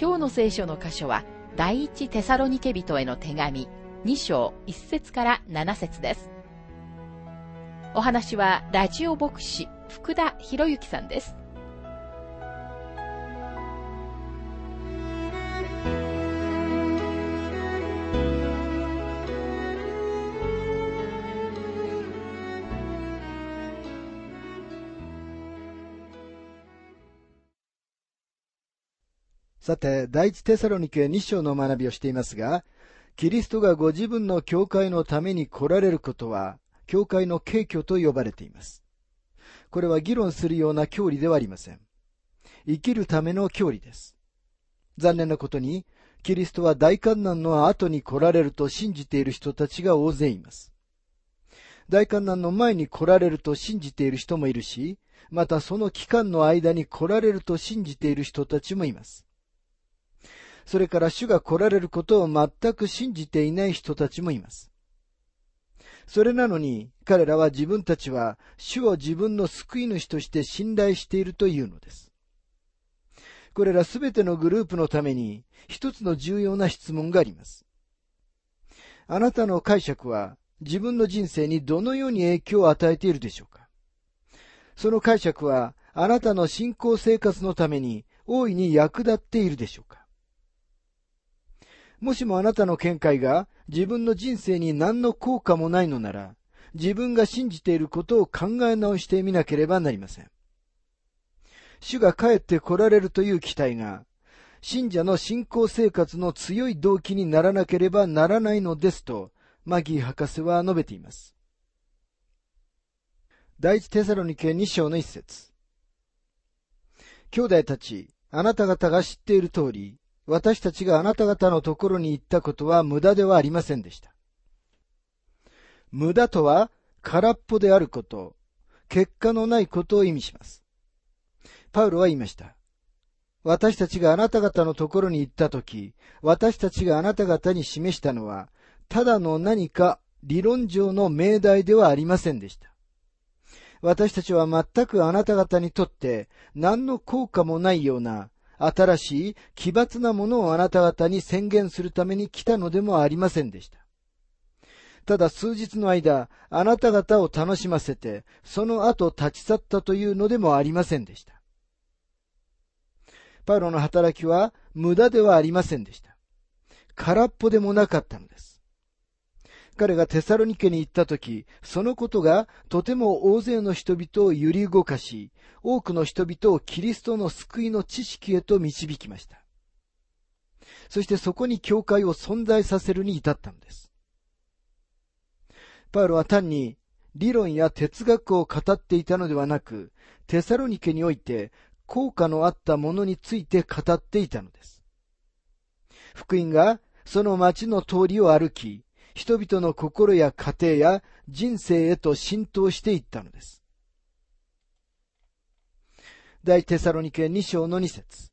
今日の聖書の箇所は、第一テサロニケ人への手紙2章1節から7節です。お話は、ラジオ牧師、福田博之さんです。さて、第一テサロニケ2章の学びをしていますが、キリストがご自分の教会のために来られることは、教会の敬虚と呼ばれています。これは議論するような教理ではありません。生きるための教理です。残念なことに、キリストは大観難の後に来られると信じている人たちが大勢います。大観難の前に来られると信じている人もいるし、またその期間の間に来られると信じている人たちもいます。それから主が来られることを全く信じていない人たちもいます。それなのに彼らは自分たちは主を自分の救い主として信頼しているというのです。これらすべてのグループのために一つの重要な質問があります。あなたの解釈は自分の人生にどのように影響を与えているでしょうかその解釈はあなたの信仰生活のために大いに役立っているでしょうかもしもあなたの見解が自分の人生に何の効果もないのなら、自分が信じていることを考え直してみなければなりません。主が帰って来られるという期待が、信者の信仰生活の強い動機にならなければならないのですと、マギー博士は述べています。第一テサロニケ2章の一節。兄弟たち、あなた方が知っている通り、私たちがあなた方のところに行ったことは無駄ではありませんでした。無駄とは空っぽであること、結果のないことを意味します。パウロは言いました。私たちがあなた方のところに行ったとき、私たちがあなた方に示したのは、ただの何か理論上の命題ではありませんでした。私たちは全くあなた方にとって何の効果もないような新しい奇抜なものをあなた方に宣言するために来たのでもありませんでした。ただ数日の間、あなた方を楽しませて、その後立ち去ったというのでもありませんでした。パウロの働きは無駄ではありませんでした。空っぽでもなかったのです。彼がテサロニケに行った時、そのことがとても大勢の人々を揺り動かし、多くの人々をキリストの救いの知識へと導きました。そしてそこに教会を存在させるに至ったのです。パウロは単に理論や哲学を語っていたのではなく、テサロニケにおいて効果のあったものについて語っていたのです。福音がその町の通りを歩き、人々の心や家庭や人生へと浸透していったのです。大テサロニケ2章の2節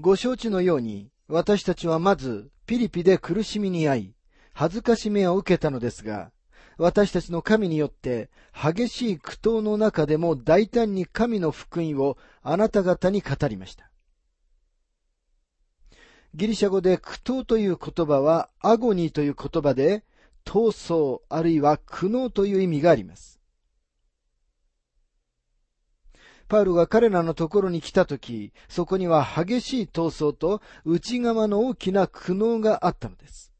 ご承知のように、私たちはまずピリピで苦しみに遭い、恥ずかしめを受けたのですが、私たちの神によって激しい苦闘の中でも大胆に神の福音をあなた方に語りました。ギリシャ語で苦闘という言葉はアゴニーという言葉で闘争あるいは苦悩という意味があります。パウルが彼らのところに来たとき、そこには激しい闘争と内側の大きな苦悩があったのです。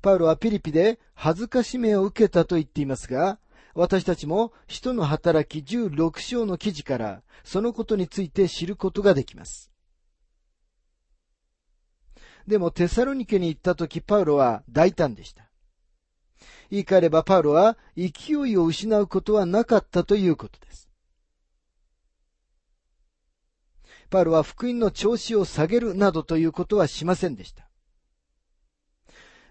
パウロはピリピで恥ずかしめを受けたと言っていますが、私たちも使徒の働き16章の記事からそのことについて知ることができます。でもテサロニケに行った時パウロは大胆でした。言い換えればパウロは勢いを失うことはなかったということです。パウロは福音の調子を下げるなどということはしませんでした。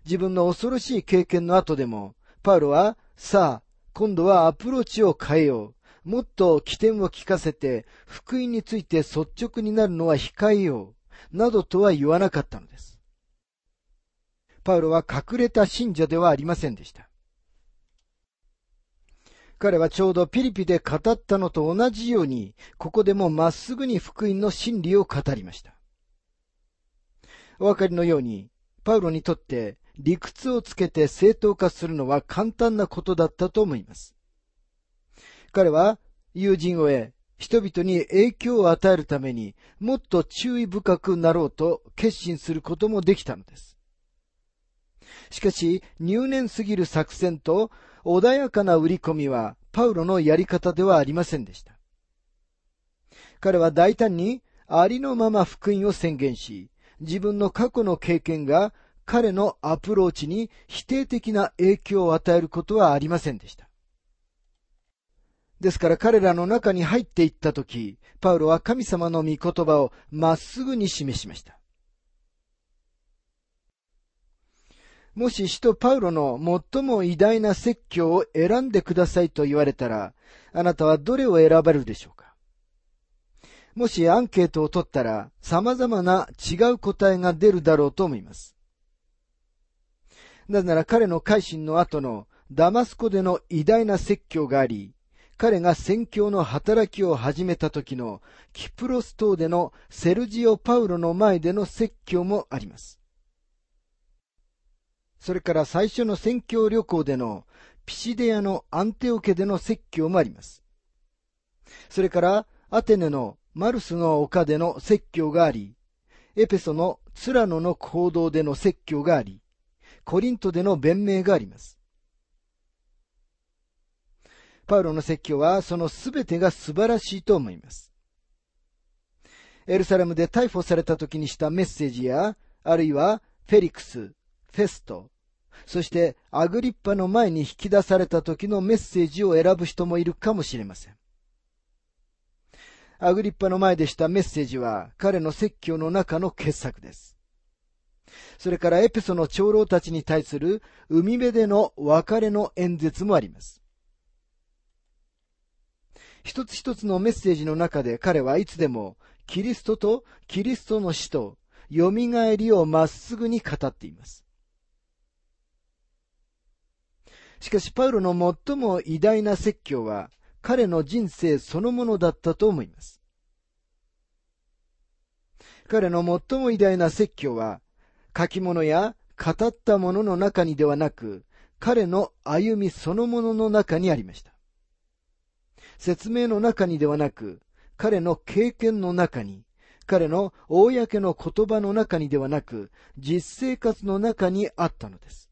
自分の恐ろしい経験の後でも、パウロは、さあ、今度はアプローチを変えよう。もっと起点を聞かせて、福音について率直になるのは控えよう。などとは言わなかったのです。パウロは隠れた信者ではありませんでした。彼はちょうどピリピで語ったのと同じように、ここでもまっすぐに福音の真理を語りました。お分かりのように、パウロにとって理屈をつけて正当化するのは簡単なことだったと思います。彼は友人を得、人々に影響を与えるためにもっと注意深くなろうと決心することもできたのです。しかし、入念すぎる作戦と穏やかな売り込みはパウロのやり方ではありませんでした。彼は大胆にありのまま福音を宣言し、自分の過去の経験が彼のアプローチに否定的な影響を与えることはありませんでした。ですから彼らの中に入っていったとき、パウロは神様の御言葉をまっすぐに示しました。もし使徒パウロの最も偉大な説教を選んでくださいと言われたら、あなたはどれを選ばれるでしょうか？もしアンケートを取ったら様々な違う答えが出るだろうと思います。なぜなら彼の改心の後のダマスコでの偉大な説教があり、彼が宣教の働きを始めた時のキプロス島でのセルジオ・パウロの前での説教もあります。それから最初の宣教旅行でのピシデアのアンテオ家での説教もあります。それからアテネのマルスの丘での説教があり、エペソのツラノの行動での説教があり、コリントでの弁明があります。パウロの説教はそのすべてが素晴らしいと思います。エルサレムで逮捕された時にしたメッセージや、あるいはフェリクス、フェスト、そしてアグリッパの前に引き出された時のメッセージを選ぶ人もいるかもしれません。アグリッパの前でしたメッセージは彼の説教の中の傑作です。それからエペソの長老たちに対する海辺での別れの演説もあります。一つ一つのメッセージの中で彼はいつでもキリストとキリストの死と蘇りをまっすぐに語っています。しかしパウロの最も偉大な説教は彼の人生そのものだったと思います。彼の最も偉大な説教は書き物や語ったものの中にではなく彼の歩みそのものの中にありました。説明の中にではなく彼の経験の中に彼の公の言葉の中にではなく実生活の中にあったのです。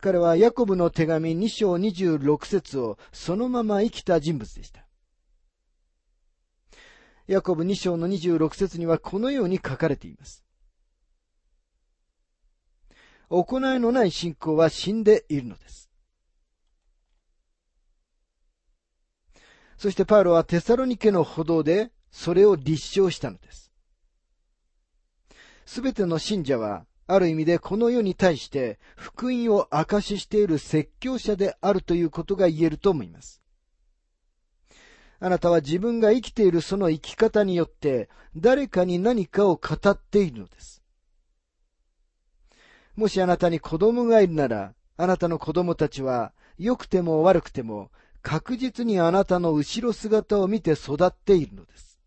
彼はヤコブの手紙2章26節をそのまま生きた人物でした。ヤコブ2章の26節にはこのように書かれています。行いのない信仰は死んでいるのです。そしてパウロはテサロニケの歩道でそれを立証したのです。すべての信者はある意味でこの世に対して福音を証ししている説教者であるということが言えると思います。あなたは自分が生きているその生き方によって誰かに何かを語っているのです。もしあなたに子供がいるなら、あなたの子供たちは良くても悪くても確実にあなたの後ろ姿を見て育っているのです。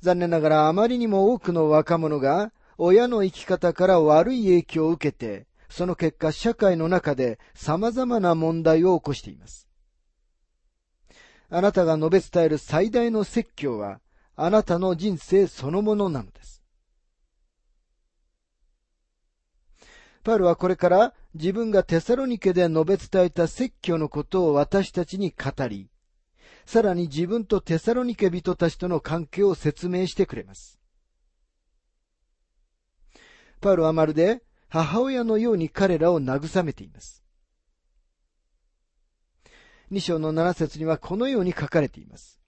残念ながらあまりにも多くの若者が親の生き方から悪い影響を受けて、その結果社会の中で様々な問題を起こしています。あなたが述べ伝える最大の説教は、あなたの人生そのものなのです。パウロはこれから自分がテサロニケで述べ伝えた説教のことを私たちに語り、さらに自分とテサロニケ人たちとの関係を説明してくれます。パウロはまるで母親のように彼らを慰めています。2章の7節にはこのように書かれています。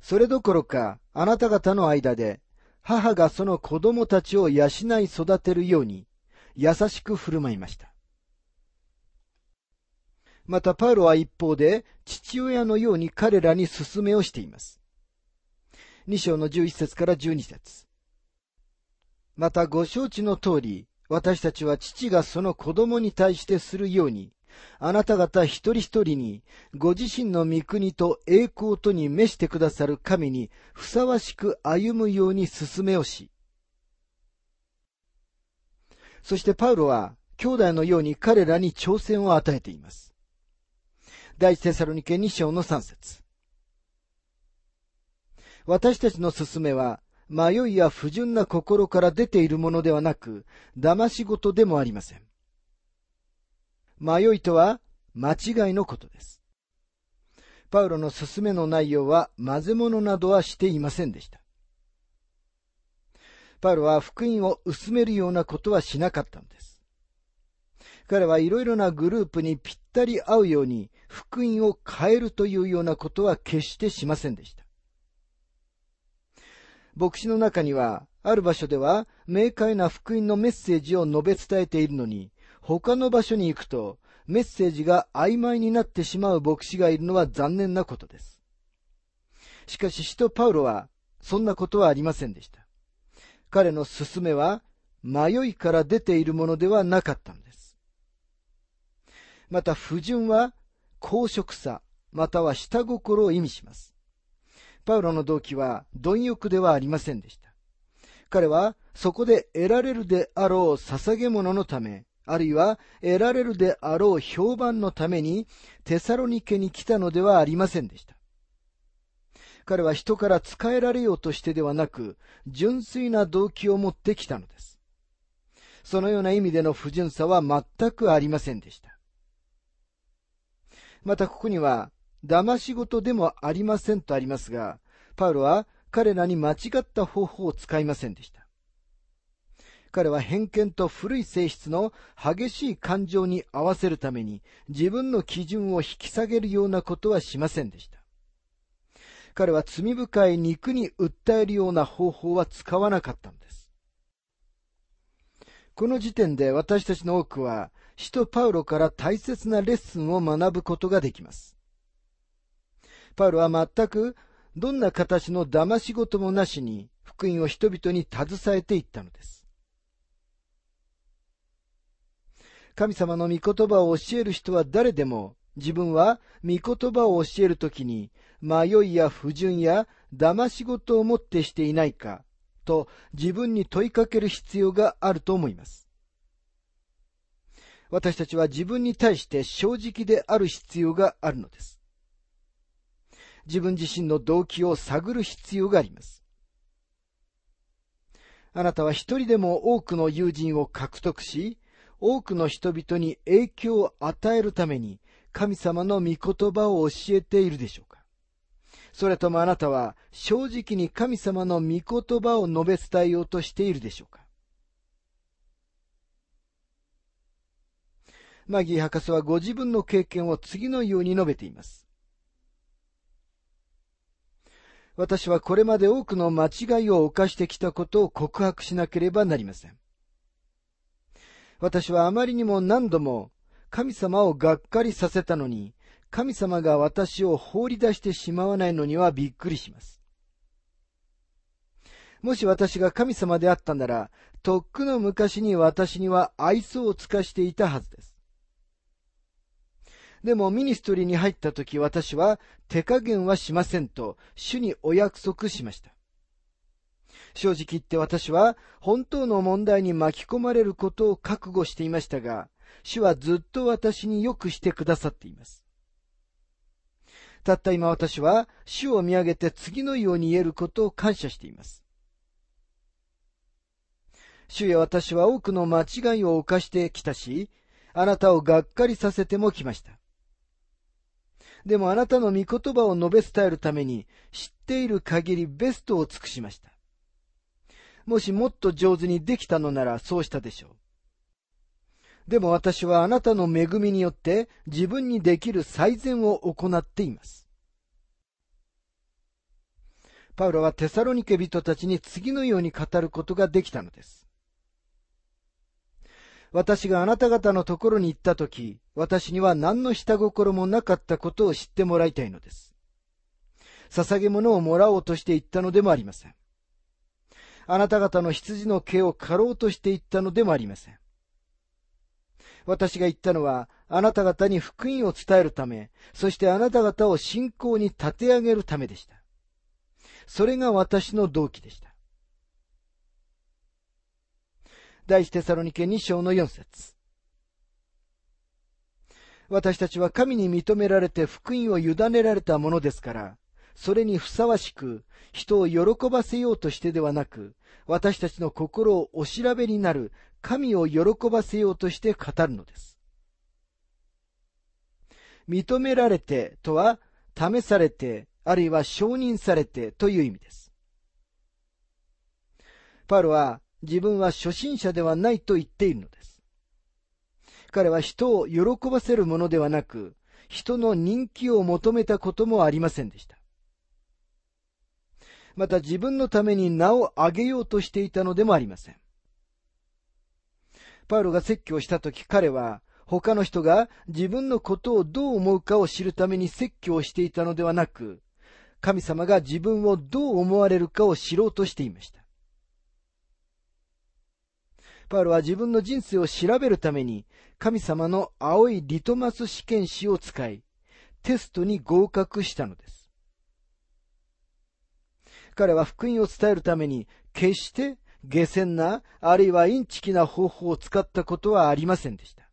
それどころか、あなた方の間で、母がその子供たちを養い育てるように、優しく振る舞いました。また、パウロは一方で、父親のように彼らに勧めをしています。2章の11節から12節また、ご承知の通り、私たちは父がその子供に対してするように、あなた方一人一人に、ご自身の御国と栄光とに召してくださる神にふさわしく歩むように進めをし。そしてパウロは、兄弟のように彼らに挑戦を与えています。第一テサロニケ2章の3節私たちの勧めは、迷いや不純な心から出ているものではなく、騙し事でもありません。迷いとは、間違いのことです。パウロの勧めの内容は、混ぜ物などはしていませんでした。パウロは福音を薄めるようなことはしなかったのです。彼はいろいろなグループにぴったり合うように福音を変えるというようなことは決してしませんでした。牧師の中には、ある場所では明快な福音のメッセージを述べ伝えているのに、他の場所に行くとメッセージが曖昧になってしまう牧師がいるのは残念なことです。しかし、使徒パウロは、そんなことはありませんでした。彼の勧めは、迷いから出ているものではなかったのです。また不純は公職さ、または下心を意味します。パウロの動機は貪欲ではありませんでした。彼はそこで得られるであろう捧げ物のため、あるいは得られるであろう評判のためにテサロニケに来たのではありませんでした。彼は人から仕えられようとしてではなく、純粋な動機を持ってきたのです。そのような意味での不純さは全くありませんでした。またここには、騙し事でもありませんとありますが、パウロは彼らに間違った方法を使いませんでした。彼は偏見と古い性質の激しい感情に合わせるために自分の基準を引き下げるようなことはしませんでした。彼は罪深い肉に訴えるような方法は使わなかったのです。この時点で私たちの多くは使徒パウロから大切なレッスンを学ぶことができます。パウロは全くどんな形の騙し事もなしに福音を人々に携えていったのです。神様の御言葉を教える人は誰でも自分は御言葉を教えるときに迷いや不純や騙し事をもってしていないかと自分に問いかける必要があると思います。私たちは自分に対して正直である必要があるのです。自分自身の動機を探る必要があります。あなたは一人でも多くの友人を獲得し、多くの人々に影響を与えるために神様の御言葉を教えているでしょうかそれともあなたは正直に神様の御言葉を述べ伝えようとしているでしょうかマギー博士はご自分の経験を次のように述べています。私はこれまで多くの間違いを犯してきたことを告白しなければなりません。私はあまりにも何度も神様をがっかりさせたのに、神様が私を放り出してしまわないのにはびっくりします。もし私が神様であったなら、とっくの昔に私には愛想を尽かしていたはずです。でもミニストリーに入った時私は手加減はしませんと主にお約束しました。正直言って私は本当の問題に巻き込まれることを覚悟していましたが、主はずっと私によくしてくださっています。たった今私は主を見上げて次のように言えることを感謝しています。主や私は多くの間違いを犯してきたし、あなたをがっかりさせてもきました。でもあなたの御言葉を述べ伝えるために知っている限りベストを尽くしました。もしもっと上手にできたのならそうしたでしょう。でも私はあなたの恵みによって自分にできる最善を行っています。パウロはテサロニケ人たちに次のように語ることができたのです。私があなた方のところに行ったとき、私には何の下心もなかったことを知ってもらいたいのです。捧げ物をもらおうとして行ったのでもありません。あなた方の羊の毛を刈ろうとして行ったのでもありません。私が言ったのは、あなた方に福音を伝えるため、そしてあなた方を信仰に立て上げるためでした。それが私の動機でした。第一テサロニケ2章の4節私たちは神に認められて福音を委ねられたものですから、それにふさわしく人を喜ばせようとしてではなく、私たちの心をお調べになる神を喜ばせようとして語るのです。認められてとは、試されて、あるいは承認されてという意味です。パウロは自分は初心者ではないと言っているのです。彼は人を喜ばせるものではなく、人の人気を求めたこともありませんでした。また自分のために名を上げようとしていたのでもありません。パウロが説教したとき彼は他の人が自分のことをどう思うかを知るために説教をしていたのではなく、神様が自分をどう思われるかを知ろうとしていました。パウロは自分の人生を調べるために、神様の青いリトマス試験紙を使い、テストに合格したのです。彼は福音を伝えるために、決して下船な、あるいはインチキな方法を使ったことはありませんでした。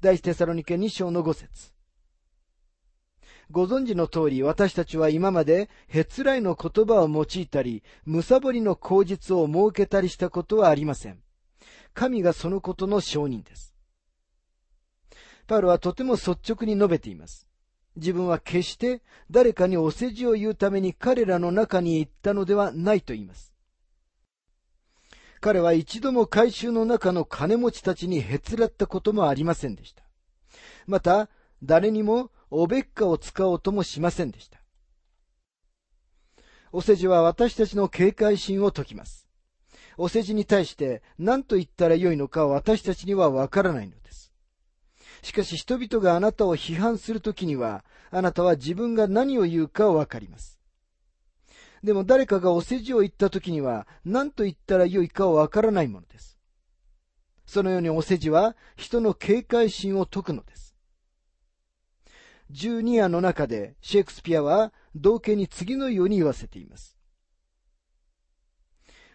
第一テサロニケ2章の5節ご存知の通り私たちは今までへつらいの言葉を用いたり、むさぼりの口実を設けたりしたことはありません。神がそのことの証人です。パウロはとても率直に述べています。自分は決して誰かにお世辞を言うために彼らの中に行ったのではないと言います。彼は一度も回収の中の金持ちたちにへつらったこともありませんでした。また、誰にもおべっかを使おうともしませんでした。お世辞は私たちの警戒心を解きます。お世辞に対して何と言ったらよいのか私たちにはわからないのです。しかし人々があなたを批判するときには、あなたは自分が何を言うかわかります。でも誰かがお世辞を言ったときには何と言ったらよいかわからないものです。そのようにお世辞は人の警戒心を解くのです。12夜の中でシェイクスピアは道家に次のように言わせています。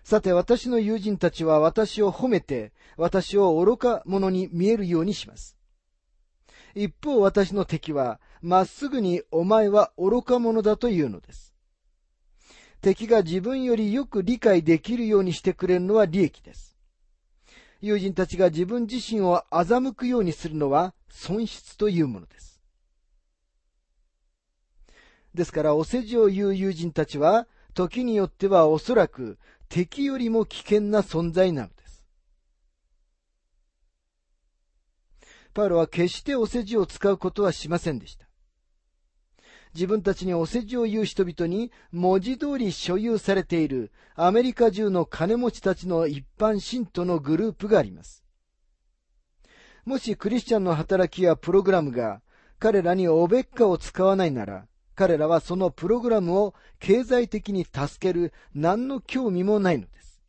さて私の友人たちは私を褒めて私を愚か者に見えるようにします。一方私の敵はまっすぐにお前は愚か者だというのです。敵が自分よりよく理解できるようにしてくれるのは利益です。友人たちが自分自身を欺くようにするのは損失というものです。ですから、お世辞を言う友人たちは、時によってはおそらく敵よりも危険な存在なのです。パウロは決してお世辞を使うことはしませんでした。自分たちにお世辞を言う人々に文字通り所有されているアメリカ中の金持ちたちの一般信徒のグループがあります。もしクリスチャンの働きやプログラムが彼らにおべっかを使わないなら、彼らはそのプログラムを経済的に助ける何の興味もないのです。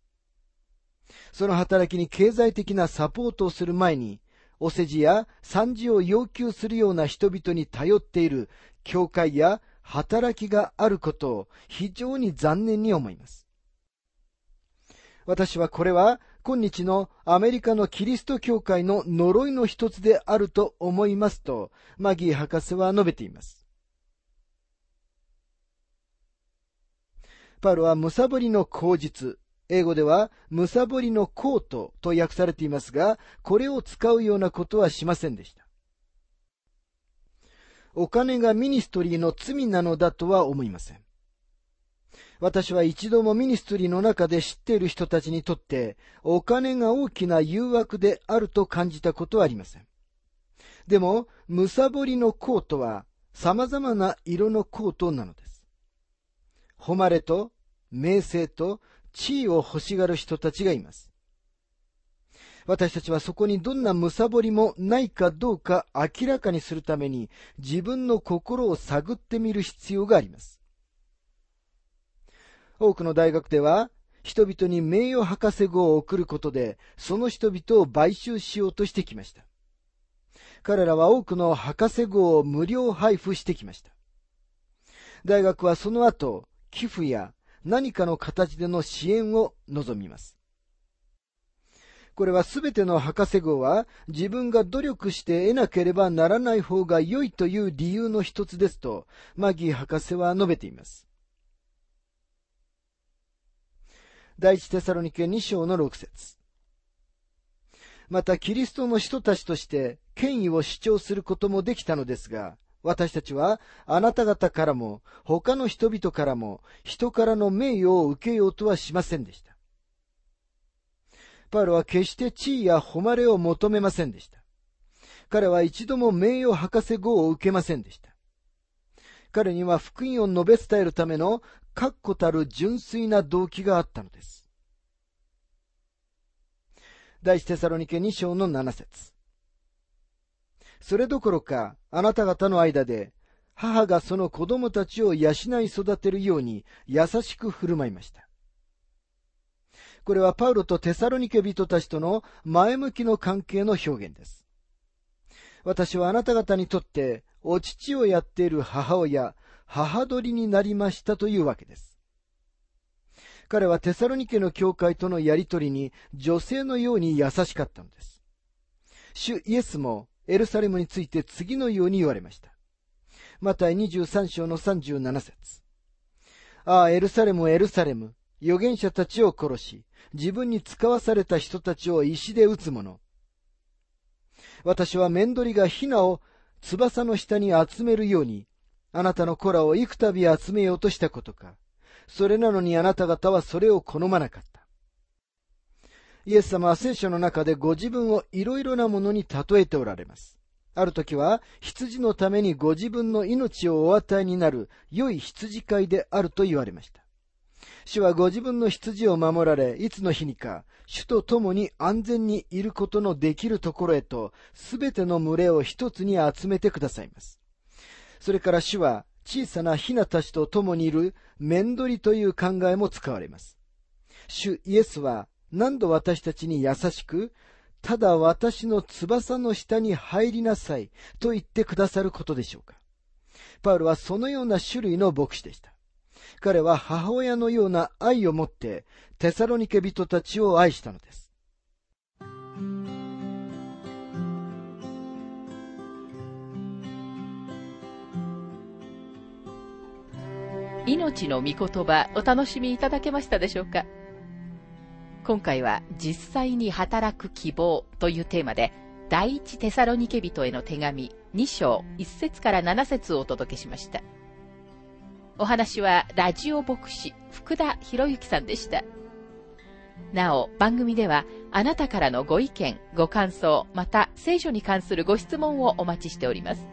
その働きに経済的なサポートをする前に、お世辞や賛辞を要求するような人々に頼っている教会や働きがあることを非常に残念に思います。私はこれは今日のアメリカのキリスト教会の呪いの一つであると思いますと、マギー博士は述べています。パウロはむさぼりの口実、英語ではむさぼりのコートと訳されていますが、これを使うようなことはしませんでした。お金が ministry の罪なのだとは思いません。私は一度も ministry の中で知っている人たちにとってお金が大きな誘惑であると感じたことはありません。でも、むさぼりのコートは様々な色のコートなのです。誉れと名声と地位を欲しがる人たちがいます。私たちはそこにどんな貪りもないかどうか明らかにするために自分の心を探ってみる必要があります。多くの大学では人々に名誉博士号を送ることでその人々を買収しようとしてきました。彼らは多くの博士号を無料配布してきました。大学はその後、寄付や何かの形での支援を望みます。これはすべての博士号は自分が努力して得なければならない方が良いという理由の一つですと、マギー博士は述べています。第一テサロニケ2章の6節またキリストの人たちとして権威を主張することもできたのですが、私たちはあなた方からも他の人々からも人からの名誉を受けようとはしませんでした。パウロは決して地位や誉れを求めませんでした。彼は一度も名誉博士号を受けませんでした。彼には福音を述べ伝えるための確固たる純粋な動機があったのです。第一テサロニケ2章の7節それどころか、あなた方の間で、母がその子供たちを養い育てるように優しく振る舞いました。これはパウロとテサロニケ人たちとの前向きの関係の表現です。私はあなた方にとってお乳をやっている母親、母鳥になりましたというわけです。彼はテサロニケの教会とのやりとりに女性のように優しかったのです。主イエスもエルサレムについて次のように言われました。マタイ23章の37節ああ、エルサレム、エルサレム、預言者たちを殺し、自分に使わされた人たちを石で撃つ者。私は面取りがヒナを翼の下に集めるように、あなたの子らを幾度集めようとしたことか。それなのにあなた方はそれを好まなかった。イエス様は聖書の中でご自分をいろいろなものに例えておられます。ある時は羊のためにご自分の命をお与えになる良い羊飼いであると言われました。主はご自分の羊を守られ、いつの日にか、主と共に安全にいることのできるところへと、すべての群れを一つに集めてくださいます。それから主は、小さなヒナたちと共にいる面取りという考えも使われます。主イエスは何度私たちに優しく、ただ私の翼の下に入りなさいと言ってくださることでしょうか。パウロはそのような種類の牧師でした。彼は母親のような愛を持ってテサロニケ人たちを愛したのです。命の御言葉お楽しみいただけましたでしょうか？今回は実際に働く希望というテーマで第一テサロニケ人への手紙2章1節から7節をお届けしました。お話はラジオ牧師福田博之さんでした。なお、番組ではあなたからのご意見、ご感想、また聖書に関するご質問をお待ちしております。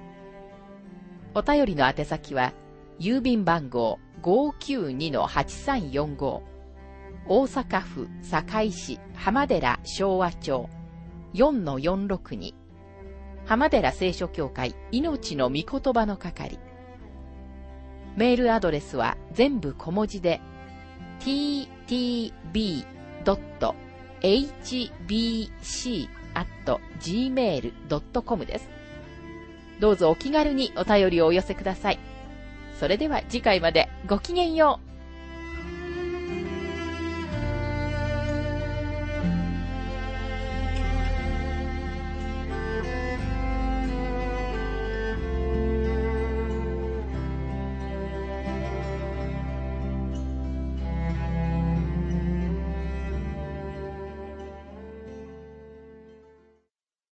お便りの宛先は、郵便番号592-8345大阪府堺市浜寺昭和町4-462浜寺聖書協会命の御言葉の係メールアドレスは全部小文字で ttb.hbc.gmail.com です。どうぞお気軽にお便りをお寄せください。それでは次回までごきげんよう。